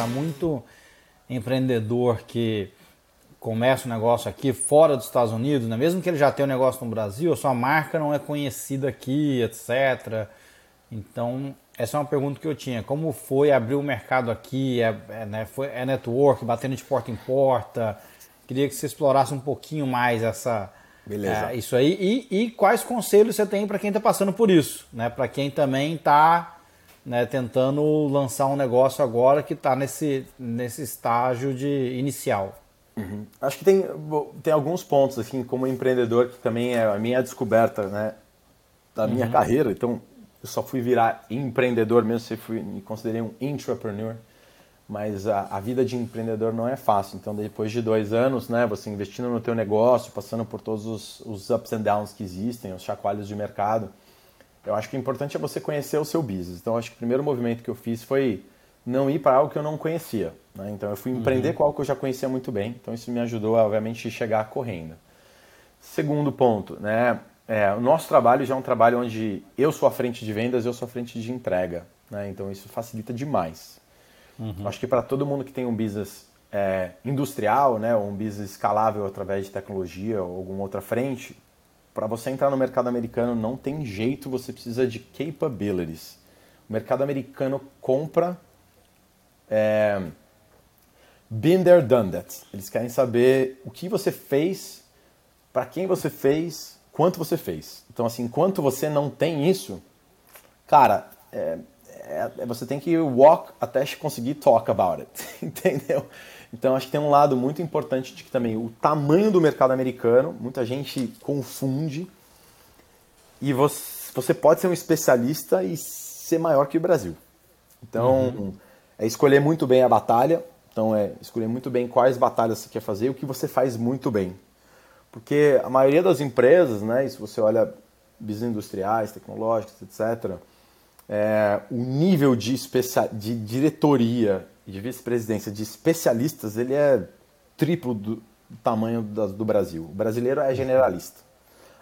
para muito empreendedor que começa um negócio aqui fora dos Estados Unidos, né? mesmo que ele já tenha um negócio no Brasil, a sua marca não é conhecida aqui, etc. Então, essa é uma pergunta que eu tinha. Como foi abrir o mercado aqui? É, é, né, foi, é network, batendo de porta em porta? Queria que você explorasse um pouquinho mais essa, Beleza. É, isso aí. E, e, quais conselhos você tem para quem está passando por isso? Né? Para quem também está né, tentando lançar um negócio agora que está nesse, nesse estágio de inicial. Uhum. Acho que tem, tem alguns pontos, assim, como empreendedor, que também é a minha descoberta né, da minha uhum. carreira. Então, eu só fui virar empreendedor mesmo, se fui, me considerei um entrepreneur. Mas a, a, vida de empreendedor não é fácil. Então, depois de dois anos, né, você investindo no teu negócio, passando por todos os, os ups and downs que existem, os chacoalhos de mercado, eu acho que o importante é você conhecer o seu business. Então, acho que o primeiro movimento que eu fiz foi não ir para algo que eu não conhecia. Né? Então, eu fui empreender uhum. com algo que eu já conhecia muito bem. Então, isso me ajudou, a, obviamente, a chegar correndo. Segundo ponto, né? É, o nosso trabalho já é um trabalho onde eu sou a frente de vendas, eu sou a frente de entrega. Né? Então, isso facilita demais. Uhum. Acho que para todo mundo que tem um business é, industrial, né, ou um business escalável através de tecnologia ou alguma outra frente, para você entrar no mercado americano não tem jeito, você precisa de capabilities. O mercado americano compra é, been there, done that. Eles querem saber o que você fez, para quem você fez, quanto você fez. Então, assim, enquanto você não tem isso, cara, é, é, você tem que walk até conseguir talk about it, entendeu? Então acho que tem um lado muito importante de que também o tamanho do mercado americano, muita gente confunde. E você, você pode ser um especialista e ser maior que o Brasil. Então uhum. é escolher muito bem a batalha. Então é escolher muito bem quais batalhas você quer fazer e o que você faz muito bem. Porque a maioria das empresas, né, se você olha business industriais, tecnológicas, etc., é, o nível de, de diretoria de vice-presidência de especialistas, ele é triplo do tamanho do Brasil. O brasileiro é generalista.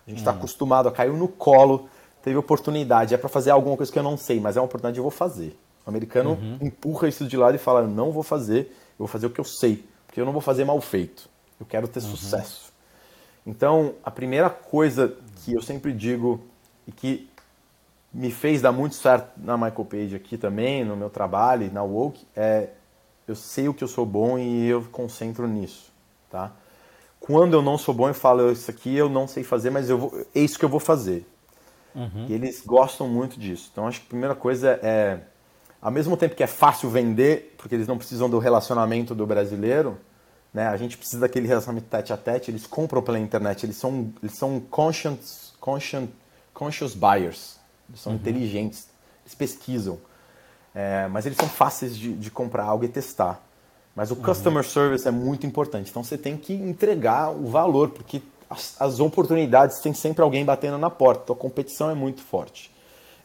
A gente está hum. acostumado a cair no colo, teve oportunidade, é para fazer alguma coisa que eu não sei, mas é uma oportunidade que eu vou fazer. O americano uhum. empurra isso de lado e fala: não vou fazer, eu vou fazer o que eu sei, porque eu não vou fazer mal feito. Eu quero ter uhum. sucesso. Então, a primeira coisa que eu sempre digo e que me fez dar muito certo na Michael Page aqui também, no meu trabalho, na Woke, é eu sei o que eu sou bom e eu concentro nisso, tá? Quando eu não sou bom, eu falo, isso aqui eu não sei fazer, mas eu vou, é isso que eu vou fazer. Uhum. E eles gostam muito disso. Então, acho que a primeira coisa é, ao mesmo tempo que é fácil vender, porque eles não precisam do relacionamento do brasileiro, né? A gente precisa daquele relacionamento tete a tete, eles compram pela internet, eles são, eles são conscious, conscious, conscious buyers, eles são uhum. inteligentes, eles pesquisam. É, mas eles são fáceis de, de, comprar algo e testar. Mas o uhum. customer service é muito importante. Então você tem que entregar o valor, porque as, as oportunidades tem sempre alguém batendo na porta. Então a competição é muito forte.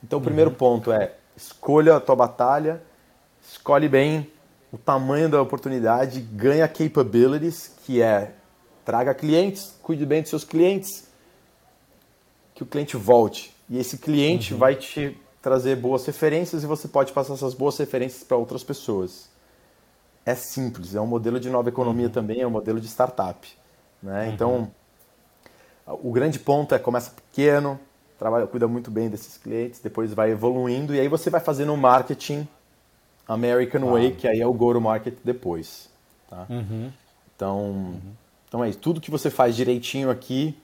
Então o uhum. primeiro ponto é escolha a tua batalha, escolhe bem o tamanho da oportunidade, ganha capabilities, que é traga clientes, cuide bem dos seus clientes, que o cliente volte. E esse cliente uhum. vai te trazer boas referências e você pode passar essas boas referências para outras pessoas. É simples, é um modelo de nova economia uhum. também, é um modelo de startup. Né? Uhum. Então, o grande ponto é começa pequeno, trabalha, cuida muito bem desses clientes, depois vai evoluindo e aí você vai fazendo o marketing American Way, que aí é o go-to-market depois. Tá? Uhum. Então, uhum. então é isso. Tudo que você faz direitinho aqui,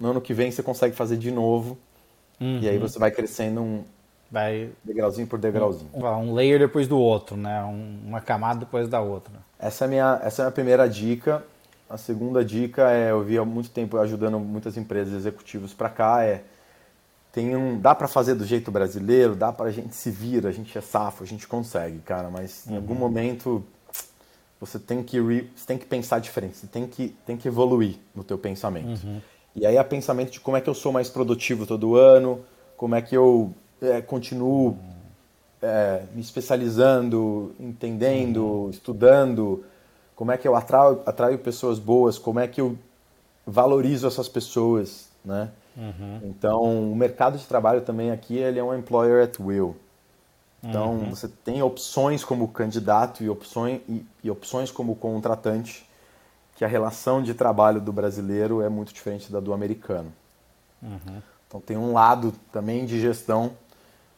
no ano que vem você consegue fazer de novo. E aí uhum. você vai crescendo um, Vai degrauzinho por degrauzinho. Um, um layer depois do outro, né? Um, uma camada depois da outra. Essa é a minha, essa é a minha primeira dica. A segunda dica é, eu vi há muito tempo ajudando muitas empresas executivos para cá, é tem um, dá para fazer do jeito brasileiro, dá para a gente se vir, a gente é safo, a gente consegue, cara, mas uhum. em algum momento você tem que re, você tem que pensar diferente, você tem que tem que evoluir no teu pensamento. Uhum. E aí é pensamento de como é que eu sou mais produtivo todo ano, como é que eu é, continuo é, me especializando, entendendo, uhum. estudando, como é que eu atraio, atraio pessoas boas, como é que eu valorizo essas pessoas, né? Uhum. Então, o mercado de trabalho também aqui ele é um employer at will. Então, uhum. você tem opções como candidato e opções, e, e opções como contratante, que a relação de trabalho do brasileiro é muito diferente da do americano. Uhum. Então, tem um lado também de gestão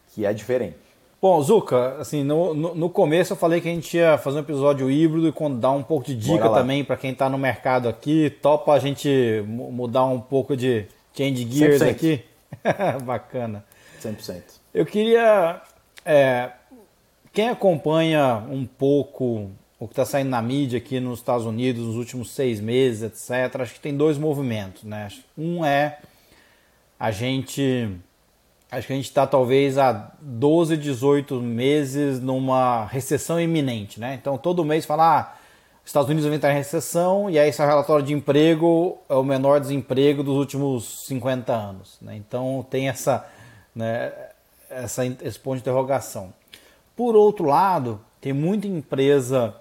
que é diferente. Bom, Zuka, assim, no, no, no, começo eu falei que a gente ia fazer um episódio híbrido e dar um pouco de dica também para quem está no mercado aqui. Topa a gente mudar um pouco de change gears 100%. aqui? Bacana. 100%. Eu queria é, quem acompanha um pouco o que está saindo na mídia aqui nos Estados Unidos nos últimos seis meses, etc., acho que tem dois movimentos. Né? Um é a gente. Acho que a gente está talvez há 12, 18 meses numa recessão iminente. Né? Então todo mês fala. Ah, Estados Unidos vai entrar em recessão e aí esse relatório de emprego é o menor desemprego dos últimos 50 anos. Né? Então tem essa, né, essa, esse ponto de interrogação. Por outro lado, tem muita empresa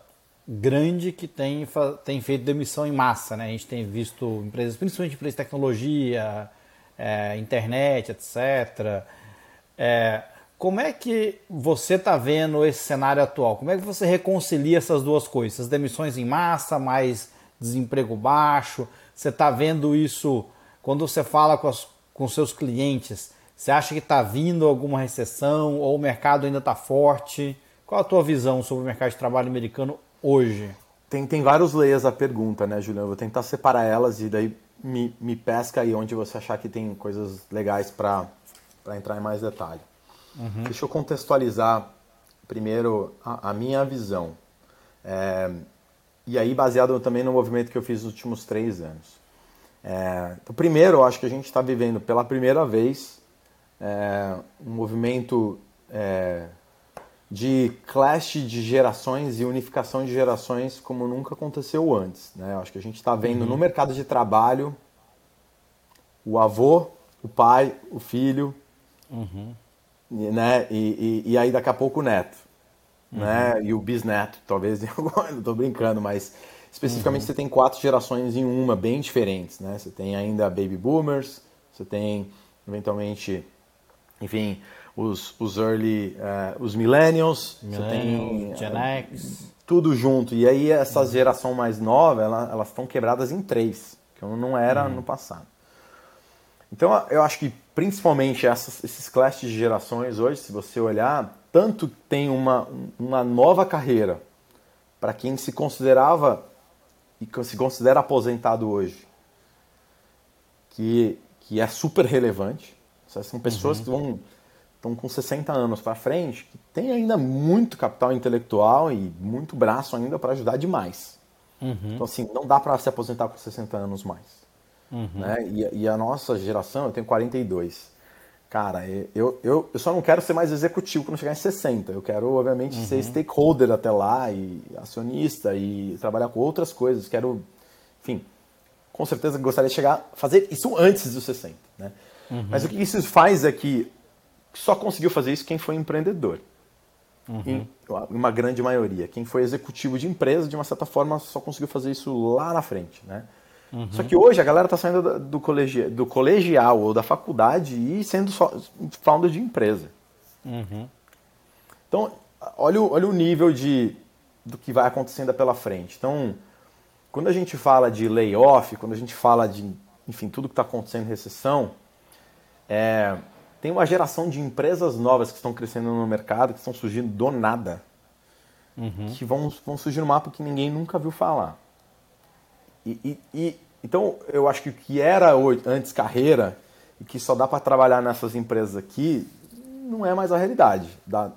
grande que tem, tem feito demissão em massa. Né? A gente tem visto empresas, principalmente empresas de tecnologia, é, internet, etc. É, como é que você está vendo esse cenário atual? Como é que você reconcilia essas duas coisas? As demissões em massa, mais desemprego baixo? Você está vendo isso quando você fala com, as, com seus clientes? Você acha que está vindo alguma recessão ou o mercado ainda está forte? Qual a tua visão sobre o mercado de trabalho americano hoje? Tem, tem vários layers a pergunta, né, Juliano? Vou tentar separar elas e daí me, me pesca aí onde você achar que tem coisas legais para entrar em mais detalhe. Uhum. Deixa eu contextualizar primeiro a, a minha visão. É, e aí, baseado também no movimento que eu fiz nos últimos três anos. É, então, primeiro, eu acho que a gente está vivendo pela primeira vez é, um movimento é, de clash de gerações e unificação de gerações como nunca aconteceu antes. Né? Acho que a gente está vendo uhum. no mercado de trabalho o avô, o pai, o filho, uhum. né? E, e, e, aí daqui a pouco o neto, uhum. né? E o bisneto, talvez, não estou brincando, mas especificamente uhum. você tem quatro gerações em uma, bem diferentes, né? Você tem ainda baby boomers, você tem eventualmente enfim, os, os early, uh, os millennials, Millennial, você tem Gen uh, X. tudo junto. E aí essa geração mais nova, ela, elas estão quebradas em três, que não era uhum. no passado. Então eu acho que principalmente essas, esses classes de gerações hoje, se você olhar, tanto tem uma, uma nova carreira para quem se considerava e se considera aposentado hoje, que, que é super relevante. São pessoas uhum. que vão estão com 60 anos para frente, que tem ainda muito capital intelectual e muito braço ainda para ajudar demais. Uhum. Então, assim, não dá para se aposentar com 60 anos mais. Uhum. Né? E, e, a nossa geração, eu tenho 42. Cara, eu, eu, eu só não quero ser mais executivo quando chegar em 60. Eu quero, obviamente, uhum. ser stakeholder até lá, e acionista, e trabalhar com outras coisas. Quero, enfim, com certeza gostaria de chegar, fazer isso antes dos 60. Né? Uhum. Mas o que isso faz é que só conseguiu fazer isso quem foi empreendedor. Uhum. Em uma grande maioria. Quem foi executivo de empresa, de uma certa forma, só conseguiu fazer isso lá na frente. Né? Uhum. Só que hoje a galera está saindo do, colegi do colegial ou da faculdade e sendo só founder de empresa. Uhum. Então, olha o, olha o nível de, do que vai acontecendo pela frente. Então, quando a gente fala de layoff, quando a gente fala de, enfim, tudo que está acontecendo em recessão, é, tem uma geração de empresas novas que estão crescendo no mercado, que estão surgindo do nada, uhum. que vão, vão surgir no mapa que ninguém nunca viu falar. E, e, e, então, eu acho que o que era antes carreira e que só dá para trabalhar nessas empresas aqui, não é mais a realidade da,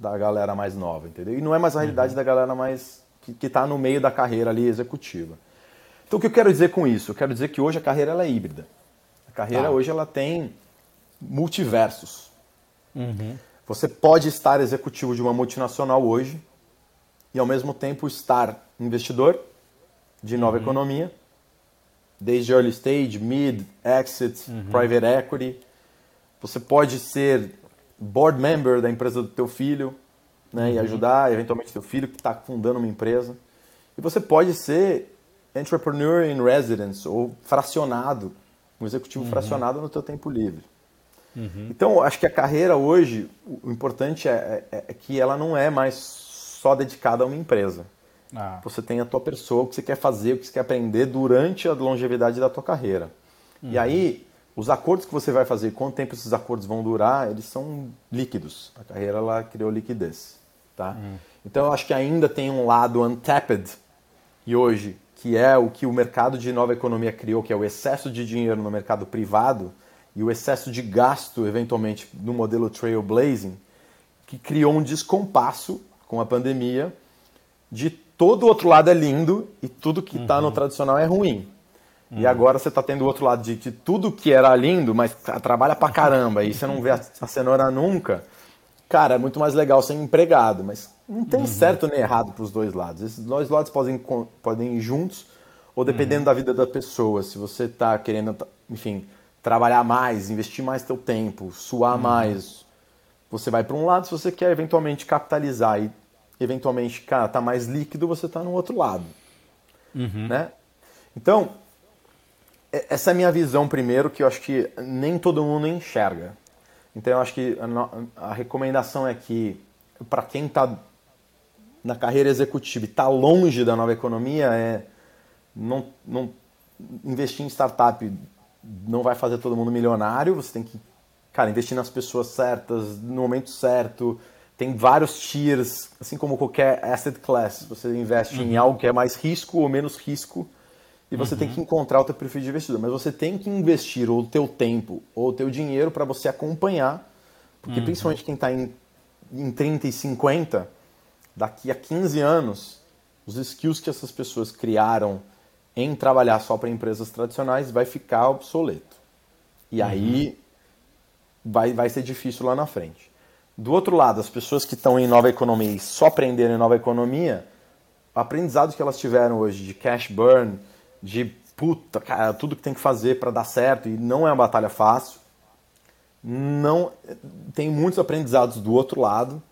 da galera mais nova, entendeu? E não é mais a realidade uhum. da galera mais que está no meio da carreira ali executiva. Então, o que eu quero dizer com isso? Eu quero dizer que hoje a carreira é híbrida. A carreira tá. hoje ela tem multiversos. Uhum. Você pode estar executivo de uma multinacional hoje e ao mesmo tempo estar investidor de nova uhum. economia, desde early stage, mid, exit, uhum. private equity. Você pode ser board member da empresa do teu filho né, e uhum. ajudar eventualmente teu filho que está fundando uma empresa. E você pode ser entrepreneur in residence ou fracionado, um executivo uhum. fracionado no teu tempo livre. Uhum. Então, acho que a carreira hoje, o importante é, é, é, que ela não é mais só dedicada a uma empresa. Ah. Você tem a tua pessoa, o que você quer fazer, o que você quer aprender durante a longevidade da tua carreira. Uhum. E aí, os acordos que você vai fazer, quanto tempo esses acordos vão durar, eles são líquidos. A carreira ela criou liquidez, tá? Uhum. Então eu acho que ainda tem um lado untapped e hoje, que é o que o mercado de nova economia criou, que é o excesso de dinheiro no mercado privado e o excesso de gasto, eventualmente, no modelo trailblazing, que criou um descompasso com a pandemia de todo o outro lado é lindo e tudo que está uhum. no tradicional é ruim. Uhum. E agora você está tendo o outro lado de que tudo que era lindo, mas trabalha pra caramba e você não vê a, a cenoura nunca. Cara, é muito mais legal ser empregado, mas não tem uhum. certo nem errado para os dois lados. Esses dois lados podem, podem ir juntos ou dependendo uhum. da vida da pessoa. Se você está querendo, enfim, trabalhar mais, investir mais teu tempo, suar uhum. mais, você vai para um lado. Se você quer eventualmente capitalizar e eventualmente, cara, tá mais líquido, você tá no outro lado. Uhum. Né? Então, essa é a minha visão primeiro, que eu acho que nem todo mundo enxerga. Então eu acho que a, a recomendação é que para quem está na carreira executiva e está longe da nova economia, é não, não investir em startup não vai fazer todo mundo milionário, você tem que cara, investir nas pessoas certas, no momento certo, tem vários tiers, assim como qualquer asset class. Você investe uhum. em algo que é mais risco ou menos risco e você uhum. tem que encontrar o teu perfil de investidor. Mas você tem que investir o teu tempo ou o teu dinheiro para você acompanhar, porque uhum. principalmente quem está em, em 30 e 50, daqui a 15 anos, os skills que essas pessoas criaram em trabalhar só para empresas tradicionais vai ficar obsoleto. E aí uhum. vai, vai ser difícil lá na frente. Do outro lado, as pessoas que estão em nova economia e só aprenderam em nova economia, aprendizados que elas tiveram hoje de cash burn, de puta, cara, tudo que tem que fazer para dar certo e não é uma batalha fácil. Não tem muitos aprendizados do outro lado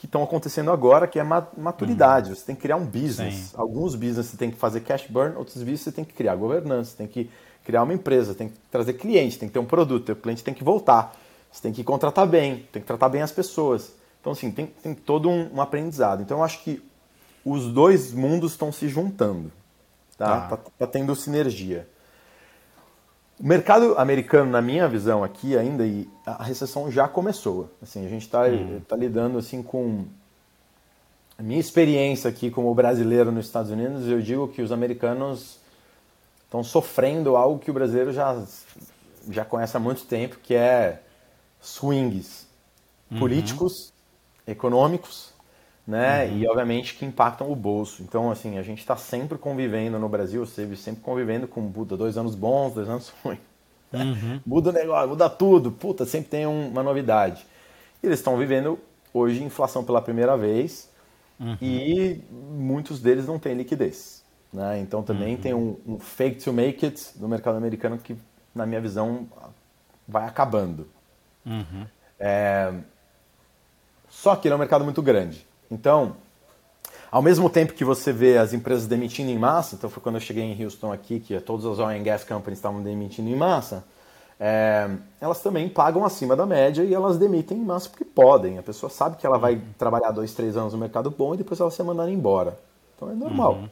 que estão acontecendo agora, que é maturidade. Uhum. Você tem que criar um business. Sim. Alguns business você tem que fazer cash burn, outros business você tem que criar governança, tem que criar uma empresa, tem que trazer cliente, tem que ter um produto, o cliente tem que voltar. Você tem que contratar bem, tem que tratar bem as pessoas. Então, assim, tem, tem todo um, um aprendizado. Então, eu acho que os dois mundos estão se juntando. Tá? Tá. tá? Tá, tendo sinergia. O mercado americano, na minha visão aqui ainda, e a recessão já começou. Assim, a gente está hum. tá lidando assim com a minha experiência aqui como brasileiro nos Estados Unidos. Eu digo que os americanos estão sofrendo algo que o brasileiro já já conhece há muito tempo, que é swings uhum. políticos, econômicos, né? Uhum. E obviamente que impactam o bolso. Então, assim, a gente está sempre convivendo no Brasil, você sempre convivendo com Buda, dois anos bons, dois anos ruins. Uhum. Muda o negócio, muda tudo, puta, sempre tem uma novidade. E eles estão vivendo hoje inflação pela primeira vez uhum. e muitos deles não têm liquidez. Né? Então também uhum. tem um, um fake to make it no mercado americano que, na minha visão, vai acabando. Uhum. É... Só que ele é um mercado muito grande. Então, ao mesmo tempo que você vê as empresas demitindo em massa, então foi quando eu cheguei em Houston aqui, que todas as oil and gas companies estavam demitindo em massa, é... elas também pagam acima da média e elas demitem em massa porque podem. A pessoa sabe que ela vai uhum. trabalhar dois, três anos no mercado bom e depois ela vai ser mandada embora. Então é normal. Uhum.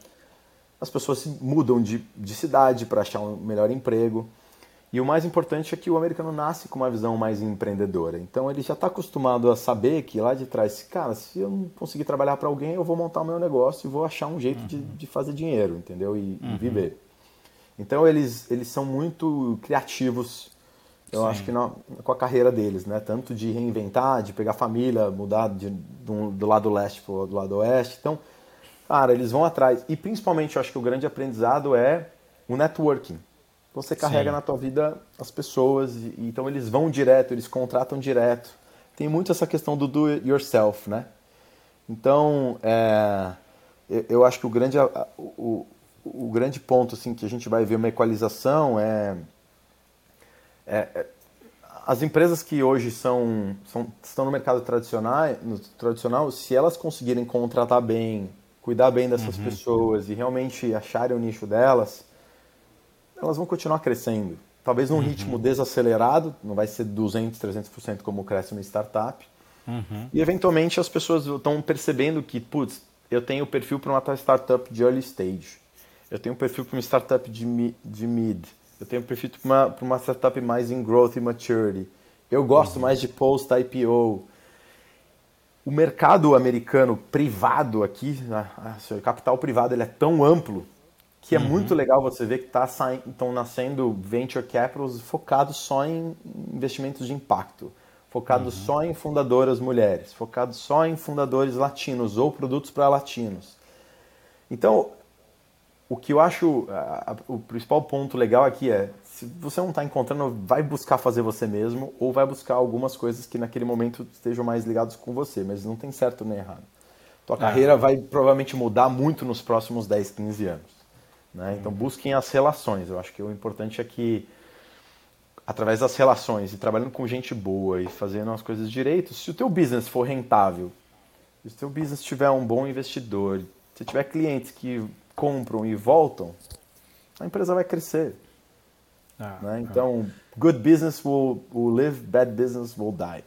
As pessoas mudam de, de cidade para achar um melhor emprego. E o mais importante é que o americano nasce com uma visão mais empreendedora. Então ele já está acostumado a saber que lá de trás, cara, se eu não conseguir trabalhar para alguém, eu vou montar o meu negócio e vou achar um jeito uhum. de, de, fazer dinheiro, entendeu? E, uhum. e, viver. Então eles, eles são muito criativos, eu Sim. acho que na, com a carreira deles, né? Tanto de reinventar, de pegar família, mudar de, do, do lado leste para do lado oeste. Então, cara, eles vão atrás. E principalmente eu acho que o grande aprendizado é o networking você carrega Sim. na tua vida as pessoas, e, então eles vão direto, eles contratam direto. Tem muito essa questão do do yourself, né? Então, é, eu acho que o grande, o, o grande ponto assim, que a gente vai ver uma equalização é, é, é as empresas que hoje são, são, estão no mercado tradicional, no tradicional, se elas conseguirem contratar bem, cuidar bem dessas uhum. pessoas e realmente acharem o nicho delas, elas vão continuar crescendo. talvez num uhum. ritmo desacelerado, não vai ser 200, 300% como cresce uma startup. Uhum. E eventualmente as pessoas estão percebendo que, putz, eu tenho perfil para uma startup de early stage, eu tenho perfil para uma startup de, mi de mid, eu tenho perfil para uma, uma startup mais em growth e maturity, eu gosto uhum. mais de post-IPO. O mercado americano privado aqui, o capital privado, ele é tão amplo que é uhum. muito legal você ver que tá estão nascendo venture capitals focados só em investimentos de impacto, focados uhum. só em fundadoras mulheres, focados só em fundadores latinos ou produtos para latinos. Então, o que eu acho, a, a, o principal ponto legal aqui é, se você não está encontrando, vai buscar fazer você mesmo ou vai buscar algumas coisas que naquele momento estejam mais ligados com você, mas não tem certo nem errado. Tua é. carreira vai provavelmente mudar muito nos próximos 10, 15 anos. Né? Então busquem as relações. Eu acho que o importante é que através das relações e trabalhando com gente boa e fazendo as coisas direito, se o teu business for rentável, se o teu business tiver um bom investidor, se tiver clientes que compram e voltam, a empresa vai crescer. Ah, né? Então, ah. good business will, will live, bad business will die.